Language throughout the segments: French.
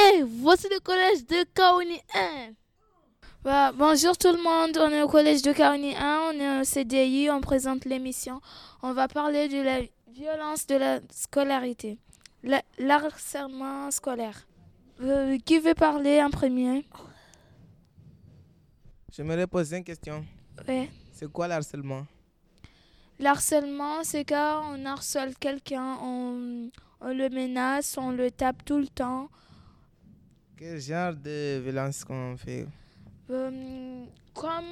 Hey, voici le collège de Kaoni 1. Bah, bonjour tout le monde, on est au collège de Kaoni 1, on est au CDI, on présente l'émission. On va parler de la violence de la scolarité, l'harcèlement scolaire. Euh, qui veut parler en premier? J'aimerais poser une question. Oui. C'est quoi l'harcèlement? L'harcèlement, c'est quand on harcèle quelqu'un, on, on le menace, on le tape tout le temps. Quel genre de violence qu'on fait? Euh, Comme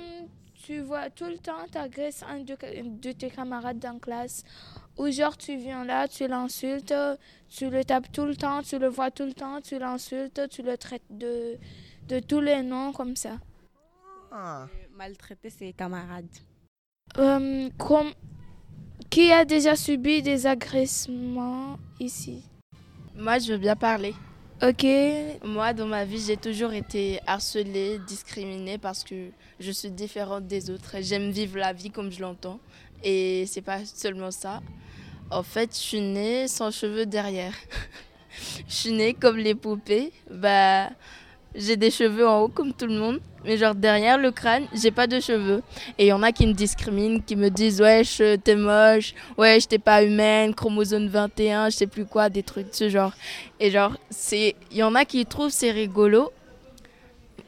tu vois tout le temps, tu agresses un de, tes camarades dans la classe, ou genre tu viens là, tu l'insultes, tu le tapes tout le temps, tu le vois tout le temps, tu l'insultes, tu le traites de, de tous les noms comme ça. Ah. Maltraiter ses camarades. Euh, comme, qui a déjà subi des agressements ici? Moi, je veux bien parler. Ok. Moi, dans ma vie, j'ai toujours été harcelée, discriminée parce que je suis différente des autres. J'aime vivre la vie comme je l'entends. Et c'est pas seulement ça. En fait, je suis née sans cheveux derrière. je suis née comme les poupées. Bah, j'ai des cheveux en haut comme tout le monde, mais genre derrière le crâne, j'ai pas de cheveux. Et il y en a qui me discriminent, qui me disent wesh, t'es moche, wesh, t'es pas humaine, chromosome 21, je sais plus quoi, des trucs de ce genre. Et genre, il y en a qui trouvent c'est rigolo,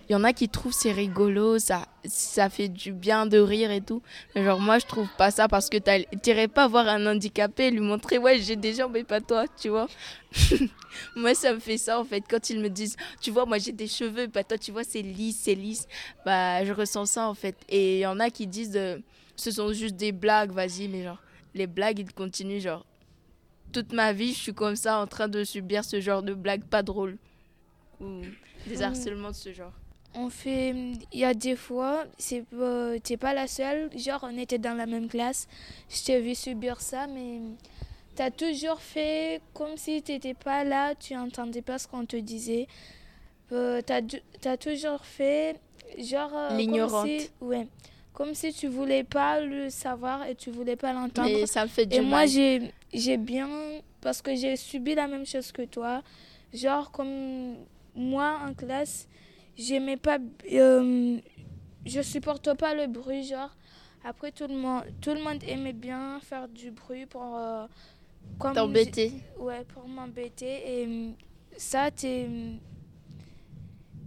il y en a qui trouvent c'est rigolo, ça, ça fait du bien de rire et tout. Mais genre, moi, je trouve pas ça parce que t'irais pas voir un handicapé et lui montrer, ouais, j'ai des jambes et pas toi, tu vois. moi, ça me fait ça en fait. Quand ils me disent, tu vois, moi j'ai des cheveux et pas toi, tu vois, c'est lisse, c'est lisse. Bah, je ressens ça en fait. Et il y en a qui disent, euh, ce sont juste des blagues, vas-y, mais genre, les blagues, ils continuent, genre, toute ma vie, je suis comme ça en train de subir ce genre de blagues pas drôles. Ou des harcèlements de ce genre on fait il y a des fois c'est euh, t'es pas la seule. Genre on était dans la même classe. Je t'ai vu subir ça mais tu as toujours fait comme si tu n'étais pas là. Tu entendais pas ce qu'on te disait. Euh, tu as, toujours fait genre euh, l'ignorante. comme si, ouais. Comme si tu voulais pas le savoir et tu voulais pas l'entendre. Mais ça me fait du et moi j'ai j'ai bien parce que j'ai subi la même chose que toi. Genre comme moi en classe j'aimais pas euh, je supporte pas le bruit genre après tout le monde tout le monde aimait bien faire du bruit pour euh, t'embêter ouais pour m'embêter et euh, ça t'es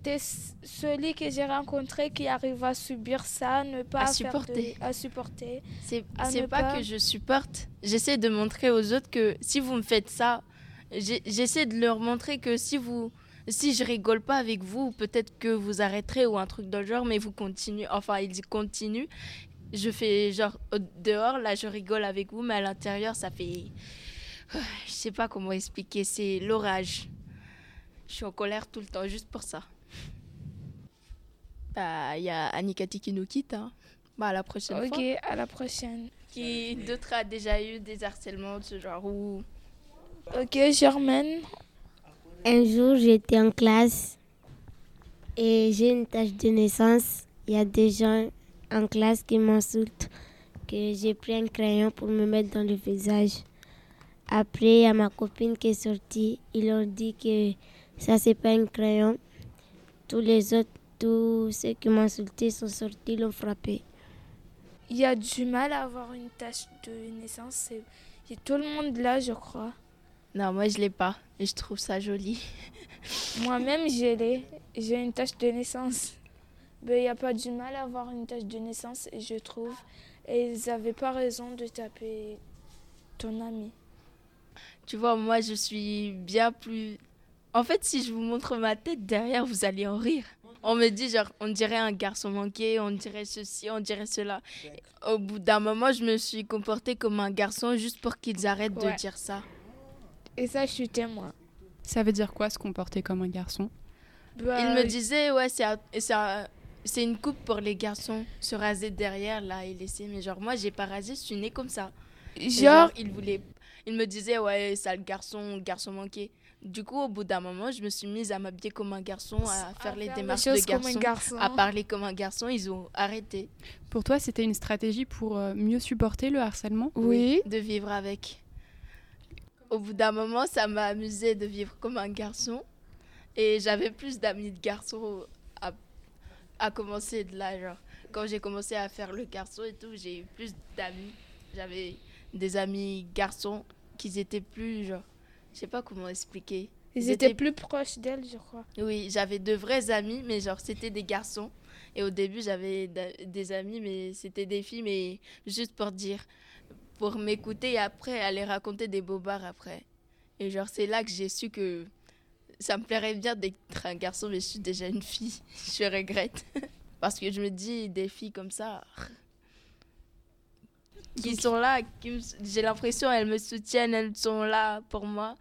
es celui que j'ai rencontré qui arrive à subir ça, ne pas à supporter. à supporter. C'est pas, pas, que je supporte. J'essaie de montrer aux autres que si vous me faites ça, j'essaie de leur montrer que si vous si je rigole pas avec vous, peut-être que vous arrêterez ou un truc dans le genre, mais vous continuez. Enfin, il dit continue. Je fais genre dehors, là, je rigole avec vous, mais à l'intérieur, ça fait. Je sais pas comment expliquer, c'est l'orage. Je suis en colère tout le temps, juste pour ça. Bah, il y a Anikati qui nous quitte. Hein. Bah, à la prochaine fois. Ok, à la prochaine. Qui d'autres a déjà eu des harcèlements de ce genre ou... Ok, Germaine, un jour, j'étais en classe et j'ai une tâche de naissance. Il y a des gens en classe qui m'insultent que j'ai pris un crayon pour me mettre dans le visage. Après, il y a ma copine qui est sortie. Il leur dit que ça, c'est pas un crayon. Tous les autres, tous ceux qui insulté sont sortis, l'ont frappé. Il y a du mal à avoir une tâche de naissance. A tout le monde là, je crois. Non, moi je l'ai pas et je trouve ça joli. Moi-même, je l'ai. J'ai une tache de naissance. Il n'y a pas du mal à avoir une tache de naissance, et je trouve. Et ils n'avaient pas raison de taper ton ami. Tu vois, moi je suis bien plus. En fait, si je vous montre ma tête derrière, vous allez en rire. On me dit, genre, on dirait un garçon manqué, on dirait ceci, on dirait cela. Au bout d'un moment, je me suis comportée comme un garçon juste pour qu'ils arrêtent de dire ça. Et ça, je suis témoin. Ça veut dire quoi se comporter comme un garçon? Bah, Il me disait, ouais, c'est une coupe pour les garçons. Se raser derrière, là, et laisser. Mais genre, moi, j'ai pas rasé, je suis née comme ça. Genre, il voulait. Il me disait, ouais, sale garçon, garçon manqué. Du coup, au bout d'un moment, je me suis mise à m'habiller comme un garçon, à faire les démarches de garçon, garçon, à parler comme un garçon. Ils ont arrêté. Pour toi, c'était une stratégie pour euh, mieux supporter le harcèlement? Oui. De vivre avec au bout d'un moment, ça m'a amusé de vivre comme un garçon. Et j'avais plus d'amis de garçons à, à commencer de là. Genre, quand j'ai commencé à faire le garçon et tout, j'ai eu plus d'amis. J'avais des amis garçons qui étaient plus, genre, je sais pas comment expliquer. Ils, étaient, plus proches d'elle, je crois. Oui, j'avais de vrais amis, mais genre, c'était des garçons. Et au début, j'avais des amis, mais c'était des filles, mais juste pour dire, pour m'écouter et après aller raconter des bobards après. Et genre, c'est là que j'ai su que ça me plairait bien d'être un garçon, mais je suis déjà une fille. je regrette. Parce que je me dis, des filles comme ça, qui sont là, j'ai l'impression elles me soutiennent, elles sont là pour moi.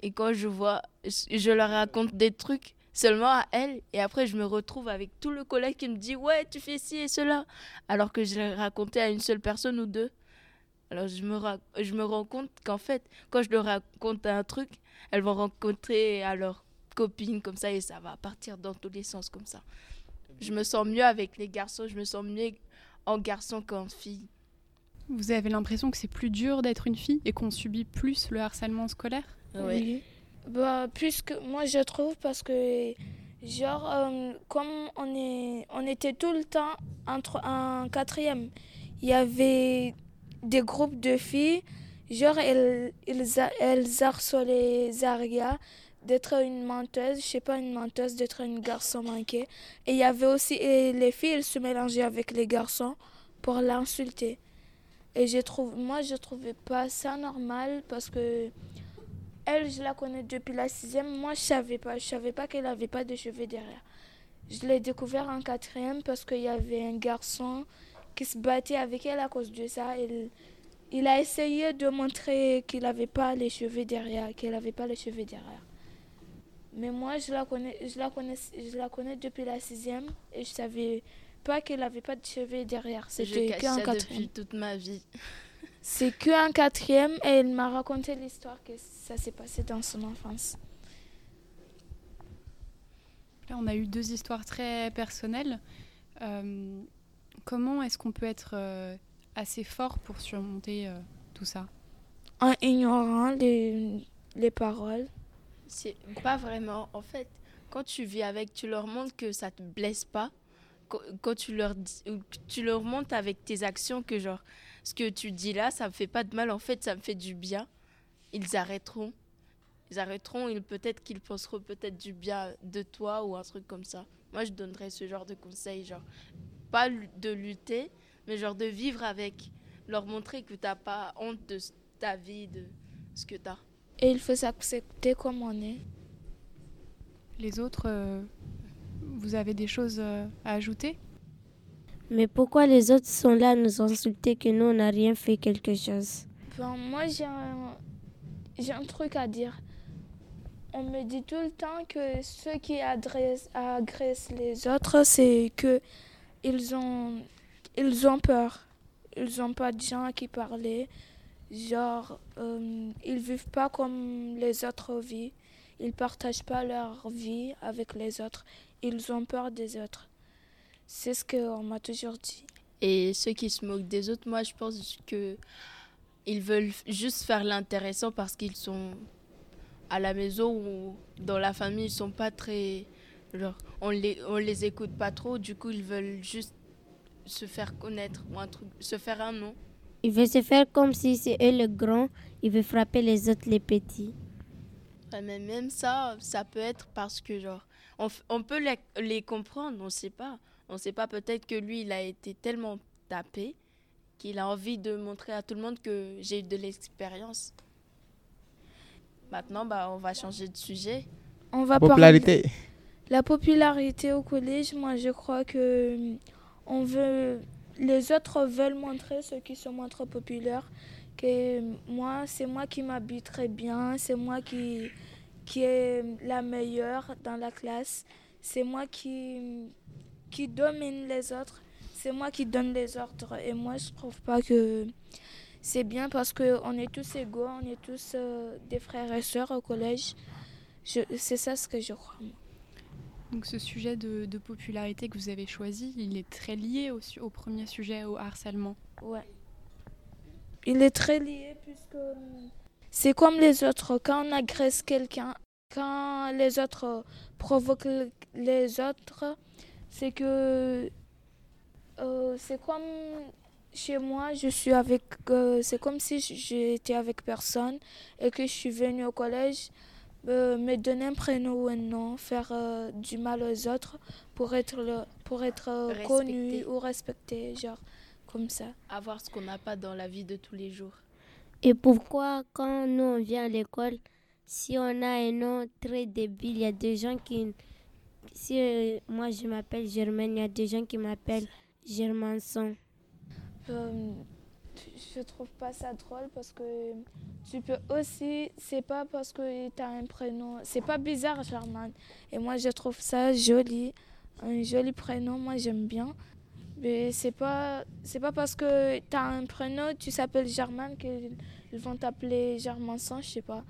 Et quand je vois, je leur raconte des trucs seulement à elles, et après je me retrouve avec tout le collègue qui me dit ouais tu fais ci et cela, alors que je l'ai raconté à une seule personne ou deux. Alors je me, je me rends compte qu'en fait, quand je leur raconte un truc, elles vont rencontrer à leur copine comme ça et ça va partir dans tous les sens comme ça. Je me sens mieux avec les garçons, je me sens mieux en garçon qu'en fille. Vous avez l'impression que c'est plus dur d'être une fille et qu'on subit plus le harcèlement scolaire? Oui. Bah, plus que moi je trouve parce que genre euh, comme on est on était tout le temps entre un quatrième, il y avait des groupes de filles, genre elles, elles, harcelaient Zaria d'être une menteuse, je sais pas une menteuse, d'être une garçon manqué. Et il y avait aussi les filles, elles se mélangeaient avec les garçons pour l'insulter. Et je trouve, moi, je trouvais pas ça normal parce que elle, je la connais depuis la sixième. Moi, je savais pas, je savais pas qu'elle avait pas de cheveux derrière. Je l'ai découvert en quatrième parce qu'il y avait un garçon qui se battait avec elle à cause de ça. Il, il a essayé de montrer qu'il n'avait pas les cheveux derrière, qu'elle n'avait pas les cheveux derrière. Mais moi, je la connais, je la connais, je la connais depuis la sixième et je savais pas qu'elle avait pas de cheveux derrière. C'était qu'un quatrième. depuis toute ma vie. C'est qu'un quatrième et elle m'a raconté l'histoire que ça s'est passé dans son enfance. Là, on a eu deux histoires très personnelles. Euh, comment est-ce qu'on peut être euh, assez fort pour surmonter euh, tout ça? En ignorant les, les paroles. C'est pas vraiment. En fait, quand tu vis avec, tu leur montres que ça te blesse pas. Quand tu leur, tu leur montres avec tes actions que genre ce que tu dis là, ça me fait pas de mal. En fait, ça me fait du bien. Ils arrêteront. Ils arrêteront. Ils peut-être qu'ils penseront peut-être du bien de toi ou un truc comme ça. Moi, je donnerais ce genre de conseils, genre pas de lutter, mais genre de vivre avec, leur montrer que tu n'as pas honte de ta vie, de ce que tu as. Et il faut s'accepter comme on est. Les autres, euh, vous avez des choses euh, à ajouter? Mais pourquoi les autres sont là à nous insulter que nous, on n'a rien fait quelque chose? Ben, Moi, j'ai un, j'ai un truc à dire. On me dit tout le temps que ceux qui agressent, agressent les autres, c'est que ils ont, ils ont peur. Ils n'ont pas de gens à qui parler. Genre, euh, ils vivent pas comme les autres vivent. Ils partagent pas leur vie avec les autres. Ils ont peur des autres. C'est ce qu'on m'a toujours dit. Et ceux qui se moquent des autres, moi, je pense que ils veulent juste faire l'intéressant parce qu'ils sont à la maison ou dans la famille, ils sont pas très genre on les on les écoute pas trop, du coup, ils veulent juste se faire connaître ou un truc, se faire un nom. Il veut se faire comme si c'est eux le grand, il veut frapper les autres les petits. mais même ça, ça peut être parce que genre, on, on peut les, les, comprendre, on sait pas. On sait pas peut-être que lui, il a été tellement tapé qu'il a envie de montrer à tout le monde que j'ai eu de l'expérience. Maintenant, bah, on va changer de sujet. On va popularité. La popularité au collège, moi je crois que veut les autres veulent montrer ceux qui moins trop populaires que moi, c'est moi qui m'habille très bien, c'est moi qui, qui est la meilleure dans la classe, c'est moi qui, domine les autres, c'est moi qui donne les ordres. Et moi, je trouve pas que c'est bien parce qu'on est tous égaux, on est tous euh, des frères et sœurs au collège. C'est ça ce que je crois. Donc ce sujet de, popularité que vous avez choisi, il est très lié au, au premier sujet, au harcèlement. Ouais. Il est très lié puisque c'est comme les autres. Quand on agresse quelqu'un, quand les autres provoquent les autres, c'est que euh, c'est comme chez moi, je suis avec, euh, c'est comme si j'étais avec personne et que je suis venue au collège euh, me donner un prénom ou un nom, faire du mal aux autres pour être, pour être connu ou respecté, genre comme ça. Avoir ce qu'on n'a pas dans la vie de tous les jours. Et pourquoi quand nous on vient à l'école, si on a un nom très débile, il y a des gens qui... Si moi je m'appelle Germaine, il y a des gens qui m'appellent Germanson. Je trouve pas ça drôle parce que tu peux aussi, c'est pas parce que tu as un prénom, c'est pas bizarre Germaine. Et moi je trouve ça joli, un joli prénom, moi j'aime bien. Mais c'est pas, c'est pas parce que tu as un prénom, tu s'appelles Germaine qu'ils vont t'appeler Germanson, je sais pas.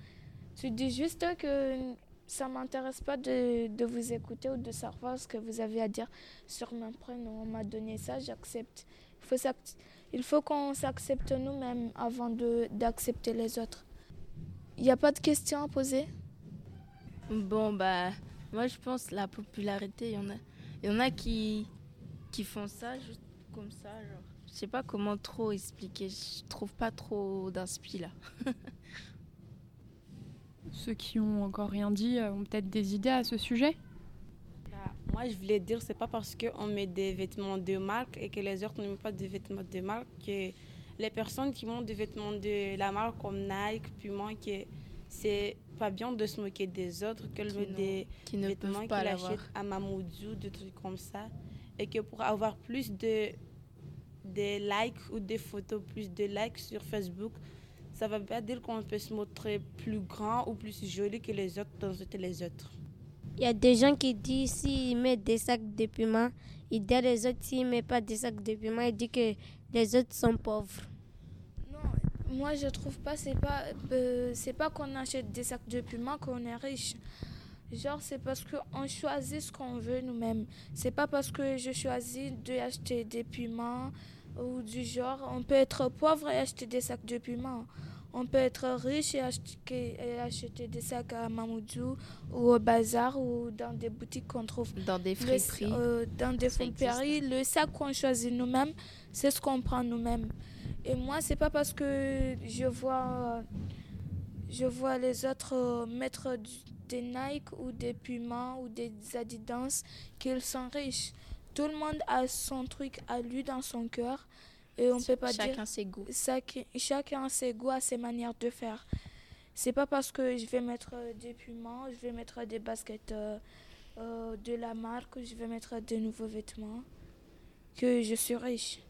Tu dis juste que ça m'intéresse pas de, de, vous écouter ou de savoir ce que vous avez à dire sur mon prénom. On m'a donné ça, j'accepte. Il faut, il faut qu'on s'accepte nous-mêmes avant d'accepter les autres. Il n'y a pas de questions à poser? Bon, bah, moi je pense la popularité, il y en a, y en a qui, qui font ça juste comme ça. Genre. Je sais pas comment trop expliquer, je trouve pas trop d'inspi là. Ceux qui ont encore rien dit euh, ont peut-être des idées à ce sujet? Moi, je voulais dire, c'est pas parce qu'on met des vêtements de marque et que les autres ne mettent pas de vêtements de marque que les personnes qui montent des vêtements de la marque comme Nike, Puma, que c'est pas bien de se moquer des autres, qu'elles mettent des qui ne vêtements qu'ils achètent à Mamoudzou, des trucs comme ça. Et que pour avoir plus de, de likes ou des photos, plus de likes sur Facebook, ça va pas dire qu'on peut se montrer plus grand ou plus joli que les autres dans les autres. Il y a des gens qui disent s'ils mettent des sacs de piment, ils disent les autres s'ils ne mettent pas des sacs de piment, ils disent que les autres sont pauvres. Non, moi je trouve pas, c'est pas, euh, c'est pas qu'on achète des sacs de piment qu'on est riche. Genre, c'est parce qu'on choisit ce qu'on veut nous-mêmes. C'est pas parce que je choisis d'acheter des piments ou du genre. On peut être pauvre et acheter des sacs de piment. On peut être riche et acheter, des sacs à Mamoudzou ou au bazar ou dans des boutiques qu'on trouve. Dans des friperies. Euh, dans des friperies. Le sac qu'on choisit nous-mêmes, c'est ce qu'on prend nous-mêmes. Et moi, c'est pas parce que je vois, je vois les autres euh, mettre des Nike ou des Puma ou des Adidas qu'ils sont riches. Tout le monde a son truc à lui dans son cœur. Et on peut pas chacun dire. ses goûts. chacun ses goûts, a ses manières de faire. C'est pas parce que je vais mettre euh, des piments, je vais mettre des baskets euh, euh, de la marque, je vais mettre des nouveaux vêtements que je suis riche.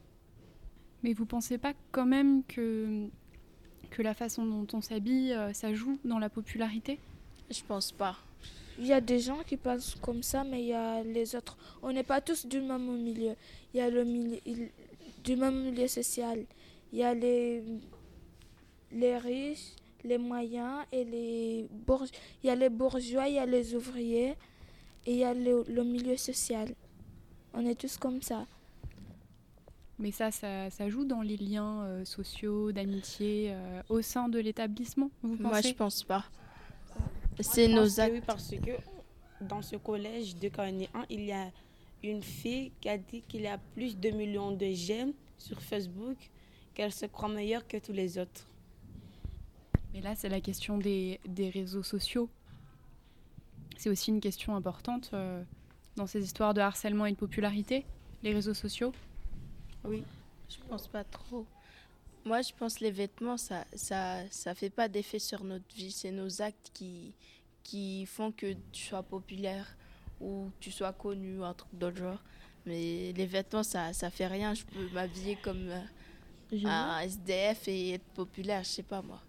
Mais vous pensez pas quand même que, que la façon dont on s'habille, ça joue dans la popularité? Je pense pas. Il y a des gens qui pensent comme ça, mais il y a les autres. On n'est pas tous du même milieu. Il y a le milieu, du même milieu social. Il y a les, les riches, les moyens et les bourgeois. Il y a les bourgeois, il y a les ouvriers et il y a le, milieu social. On est tous comme ça. Mais ça, ça, ça joue dans les liens euh, sociaux, d'amitié euh, au sein de l'établissement, vous Moi, je pense pas. C'est nos actes. Oui, parce que dans ce collège de 1, il y a une fille qui a dit qu'il y a plus de millions de j'aime sur Facebook, qu'elle se croit meilleure que tous les autres. Mais là, c'est la question des, des, réseaux sociaux. C'est aussi une question importante euh, dans ces histoires de harcèlement et de popularité, les réseaux sociaux. Oui, je pense pas trop. Moi, je pense que les vêtements, ça ça, ça fait pas d'effet sur notre vie. C'est nos actes qui, qui font que tu sois populaire ou tu sois connu ou un truc d'autre genre. Mais les vêtements, ça, ça fait rien. Je peux m'habiller comme euh, un SDF et être populaire, je sais pas moi.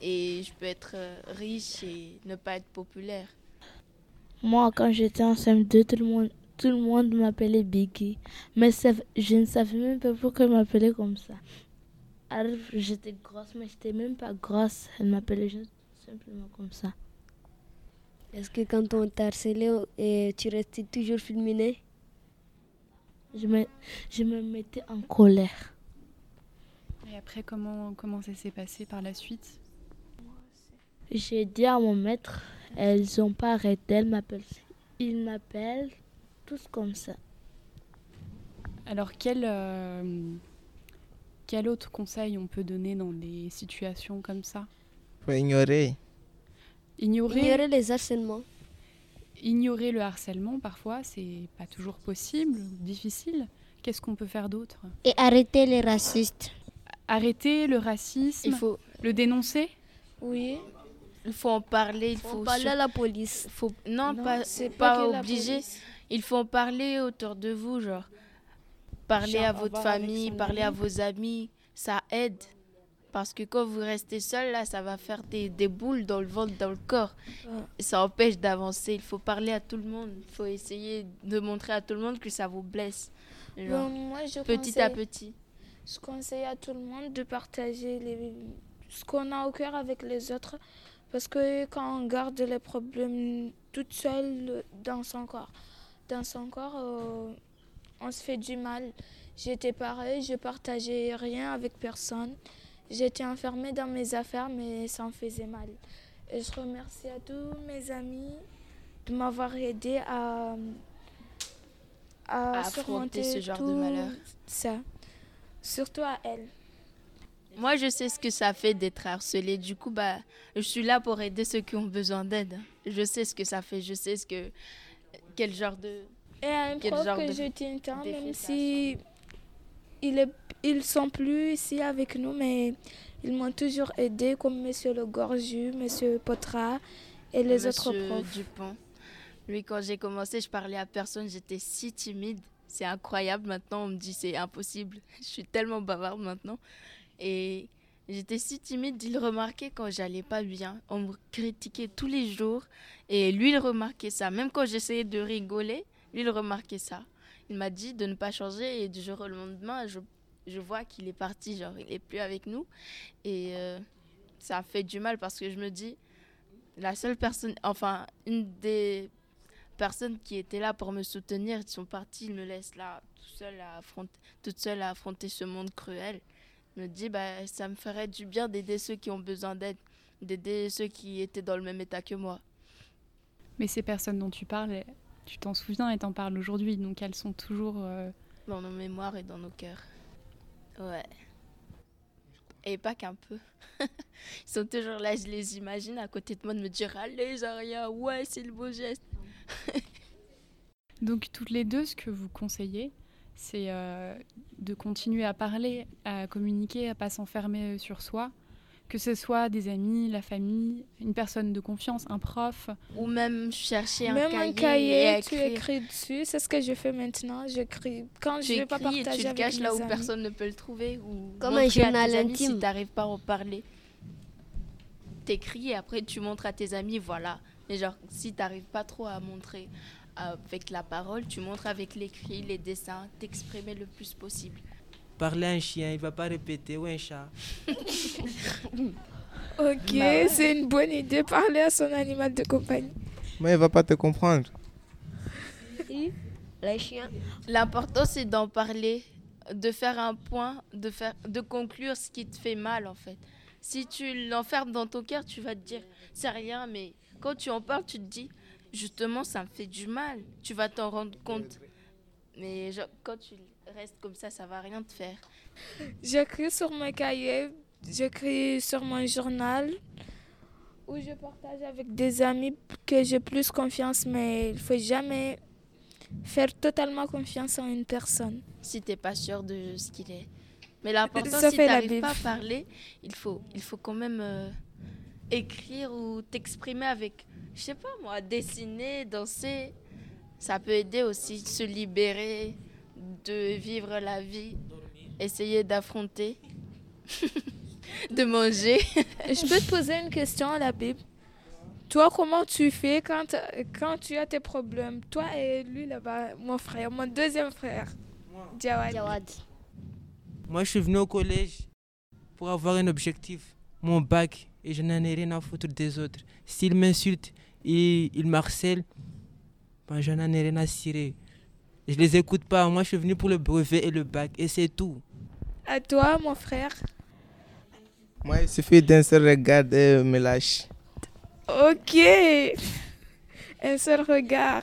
Et je peux être euh, riche et ne pas être populaire. Moi, quand j'étais en CM2, tout le monde, tout le monde m'appelait Biggie. Mais je ne savais même pas pourquoi m'appeler comme ça. Alors, j'étais grosse, mais j'étais même pas grosse. Elle m'appelait juste simplement comme ça. Est-ce que quand on t'a harcelé, et tu restais toujours fulminé? Je me, je me mettais en colère. Et après, comment, comment ça s'est passé par la suite? J'ai dit à mon maître, Elles n'ont pas arrêté. Elles m'appellent. Ils m'appellent tous comme ça. Alors, quel, euh, quel autre conseil on peut donner dans des situations comme ça? Faut ignorer. Ignorer, Ignorer les harcèlements. ignorer le harcèlement, parfois, c'est pas toujours possible, difficile. Qu'est-ce qu'on peut faire d'autre? Et arrêter les racistes. Arrêter le racisme, Il faut, le dénoncer? Oui. il faut en parler. Il Faut faut, parler sur- à la police. faut- non, Non, pas, c'est pas, obligé. Il faut en parler autour de vous, genre. Parler Genre, à votre famille, parler à vos amis, ça aide. Parce que quand vous restez seul, là, ça va faire des, des boules dans le ventre, dans le corps. Ouais. Ça empêche d'avancer. Il faut parler à tout le monde. Il faut essayer de montrer à tout le monde que ça vous blesse. Genre, Bon, moi, je petit à petit. Je conseille à tout le monde de partager les... ce qu'on a au cœur avec les autres. Parce que quand on garde les problèmes toute seule dans son corps, dans son corps, euh, on se fait du mal. J'étais pareil, je partageais rien avec personne. J'étais enfermée dans mes affaires, mais ça me faisait mal. Et je remercie à tous mes amis de m'avoir aidé à, à, À affronter ce genre de tout malheur. Ça. Surtout à elle. Moi, je sais ce que ça fait d'être harcelé. Du coup, bah, je suis là pour aider ceux qui ont besoin d'aide. Je sais ce que ça fait. Je sais ce que quel genre de Et un Quel prof genre que de- je tiens même si il est, ils sont plus ici avec nous, mais ils m'ont toujours aidé, comme Monsieur Le Gorju, Monsieur Potra et les autres Monsieur profs. Dupont. Lui, quand j'ai commencé, je parlais à personne. J'étais si timide. C'est incroyable. Maintenant, on me dit c'est impossible. Je suis tellement bavarde maintenant. Et j'étais si timide. Il remarquait quand j'allais pas bien. On me critiquait tous les jours. Et lui, il remarquait ça. Même quand j'essayais de rigoler, lui, il remarquait ça. Il m'a dit de ne pas changer. Et du jour au lendemain, je, je vois qu'il est parti. Genre, il est plus avec nous. Et euh, ça fait du mal parce que je me dis la seule personne, enfin, une des personnes qui étaient là pour me soutenir, ils sont partis, ils me laissent là, tout seul à affronter, toute seule à affronter ce monde cruel. Je me dis, bah, ça me ferait du bien d'aider ceux qui ont besoin d'aide, d'aider ceux qui étaient dans le même état que moi. Mais ces personnes dont tu parles, tu t'en souviens et t'en parles aujourd'hui, donc elles sont toujours... euh, Dans nos mémoires et dans nos cœurs. Ouais. Et pas qu'un peu. Ils sont toujours là, je les imagine à côté de moi de me dire Allez, Zaria, ouais, c'est le beau geste. Donc toutes les deux, ce que vous conseillez, c'est euh, de continuer à parler, à communiquer, à pas s'enfermer sur soi, que ce soit des amis, la famille, une personne de confiance, un prof. Ou même chercher un Même cahier, un cahier, et tu écris dessus. C'est ce que je fais maintenant. J'écris quand tu je vais pas écris et partager tu le avec caches là où amis. personne ne peut le trouver ou Comme un journal tes amis intime. si t'arrives pas à en parler. T'écris et après tu montres à tes amis, voilà. Mais genre si t'arrives pas trop à montrer avec la parole, tu montres avec l'écrit, les dessins, t'exprimer le plus possible. Parler à un chien, il va pas répéter, ou un chat. Ok, Bah c'est une bonne idée. Parler à son animal de compagnie. Mais il va pas te comprendre. Les chiens. L'important c'est d'en parler, de faire un point, de faire de conclure ce qui te fait mal en fait. Si tu l'enfermes dans ton cœur, tu vas te dire c'est rien mais quand tu en parles, tu te dis justement ça me fait du mal. Tu vas t'en rendre compte. Mais genre, quand tu restes comme ça, ça va rien te faire. J'écris sur mon cahier, j'écris sur mon journal où je partage avec des amis que j'ai plus confiance, mais il faut jamais faire totalement confiance en une personne. Si t'es pas sûr de ce qu'il est. Mais l'important, si t'arrives pas à parler, il faut, il faut quand même euh, écrire ou t'exprimer avec, je sais pas moi, dessiner, danser. Ça peut aider aussi, se libérer, de vivre la vie, essayer d'affronter, de manger. Je peux te poser une question à la Bible. Toi, comment tu fais quand, quand tu as tes problèmes? Toi et lui là-bas, mon frère, mon deuxième frère, Jawad. Jawad. Moi, je suis venu au collège pour avoir un objectif, mon bac, et je n'en ai rien à foutre des autres. S'ils m'insultent et ils m'harcèlent, je n'en ai rien à cirer. Je les écoute pas. Moi, je suis venu pour le brevet et le bac, et c'est tout. À toi, mon frère. Moi, il suffit d'un seul regard et me lâche. Ok. Un seul regard.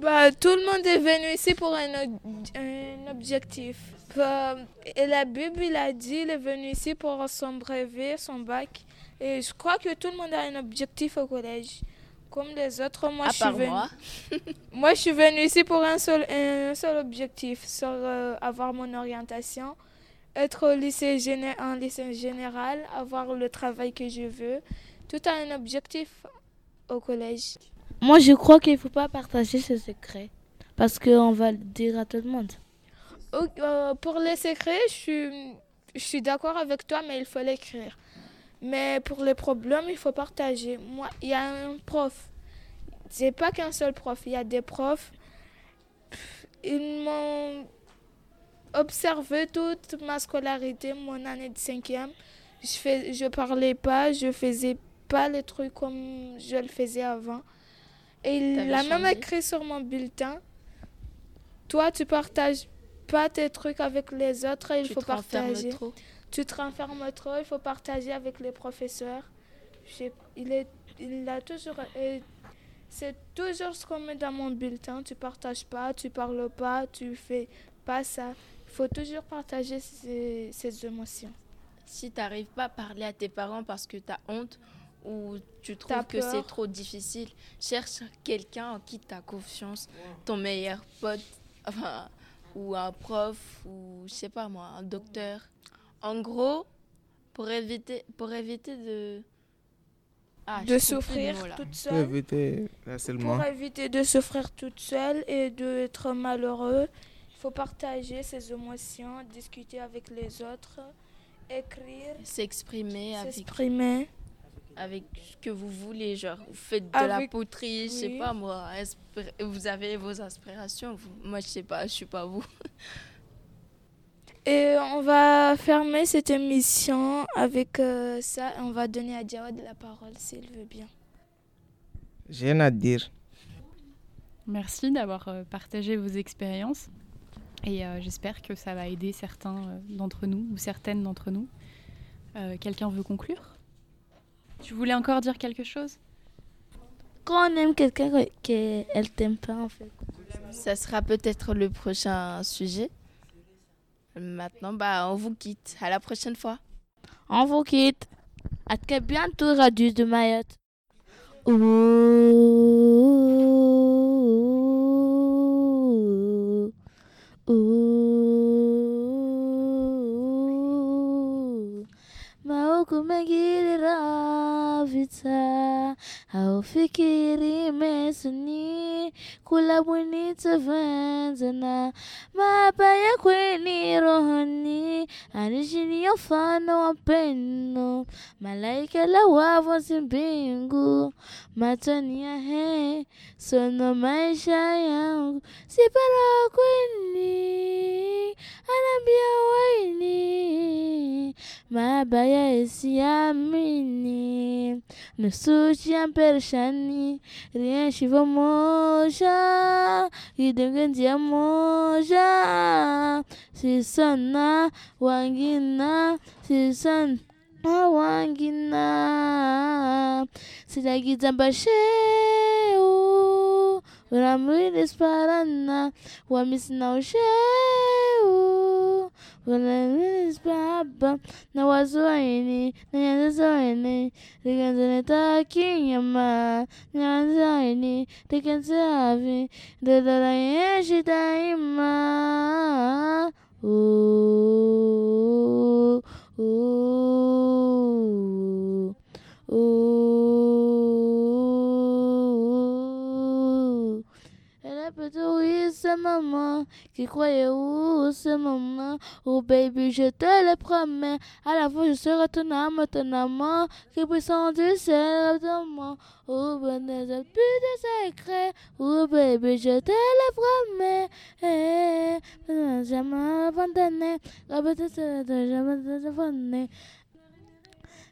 Bah, tout le monde est venu ici pour un, un objectif. Bah, et la Bible, il a dit, il est venu ici pour son brevet, son bac. Et je crois que tout le monde a un objectif au collège. Comme les autres, moi, À je suis venue. moi. Moi, je suis venue ici pour un seul, un seul objectif, sur euh, avoir mon orientation, être au lycée géné- en lycée général, avoir le travail que je veux. Tout a un objectif au collège. Moi, je crois qu'il ne faut pas partager ses secrets. Parce qu'on va le dire à tout le monde. Euh, pour les secrets, je suis, je suis d'accord avec toi, mais il faut l'écrire. Mais pour les problèmes, il faut partager. Moi, il y a un prof. C'est pas qu'un seul prof. Il y a des profs. Ils m'ont observé toute ma scolarité, mon année de cinquième. Je fais, je parlais pas, je faisais pas les trucs comme je le faisais avant. Et il T'avais a même écrit sur mon bulletin. Toi, tu partages pas tes trucs avec les autres, il Tu faut partager. trop. Tu te renfermes trop, il faut partager avec les professeurs. Il, est, il a toujours. C'est toujours ce qu'on met dans mon bulletin. Tu partages pas, tu parles pas, tu fais pas ça. Il faut toujours partager ces émotions. Si tu n'arrives pas à parler à tes parents parce que tu as honte ou tu trouves que c'est trop difficile, cherche quelqu'un en qui tu as confiance, ton meilleur pote, enfin, ou un prof, ou je sais pas moi, un docteur. En gros, pour éviter, pour éviter de. Ah, de souffrir toute Pour seule. éviter. Pour éviter de souffrir toute seule et d'être malheureux, il faut partager ses émotions, discuter avec les autres, écrire, S'exprimer avec, s'exprimer. avec ce que vous voulez, genre, vous faites de la poterie, je sais oui. pas moi, vous avez vos inspirations. vous- Moi, je sais pas, je suis pas vous. Et on va fermer cette émission avec euh, ça. On va donner à Jawad la parole s'il veut bien. J'ai rien à dire. Merci d'avoir euh, partagé vos expériences et euh, j'espère que ça va aider certains euh, d'entre nous ou certaines d'entre nous. Euh, Quelqu'un veut conclure? Tu voulais encore dire quelque chose? Quand on aime quelqu'un qu'elle t'aime pas, en fait. Ça sera peut-être le prochain sujet. Maintenant, bah, on vous quitte. À la prochaine fois. On vous quitte. À très bientôt, Radio de Mayotte. Ouh. Ouh. Maukumegirira vita haufikiri mesuni kula bwini tavenzana mabaya kweni rohoni anishini mfano wa pendo malaika la wavo mbingu matania he sono maisha yangu sipara kweni anambia waini mabaya Ne soutien perchani, rien chivo moja, idengendia moja, si sana wangina, si sana wangina, si la gizambasheu, ramri desparana, wamisna usheu. بالمحبة نواس عيني نيانس عيني تكنزني تاكي يما نيانس عيني تكنز عافي تقدر أعيش دايما Ooh, ooh, ooh. C'est maman qui croyait où c'est maman. Oh baby, je te le promets. À la fois, je serai ton âme, ton amant qui puissant du ciel de moi. Oh, ben des plus de. Oh baby, je te le promets. Eh, eh, jamais abandonné. Jamais te jamais abandonné.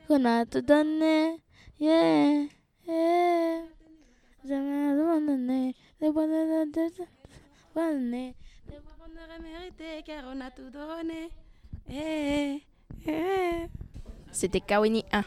Qu'on a te donné. Yeah, yeah. Jamais abandonné. C'était Kaweni 1.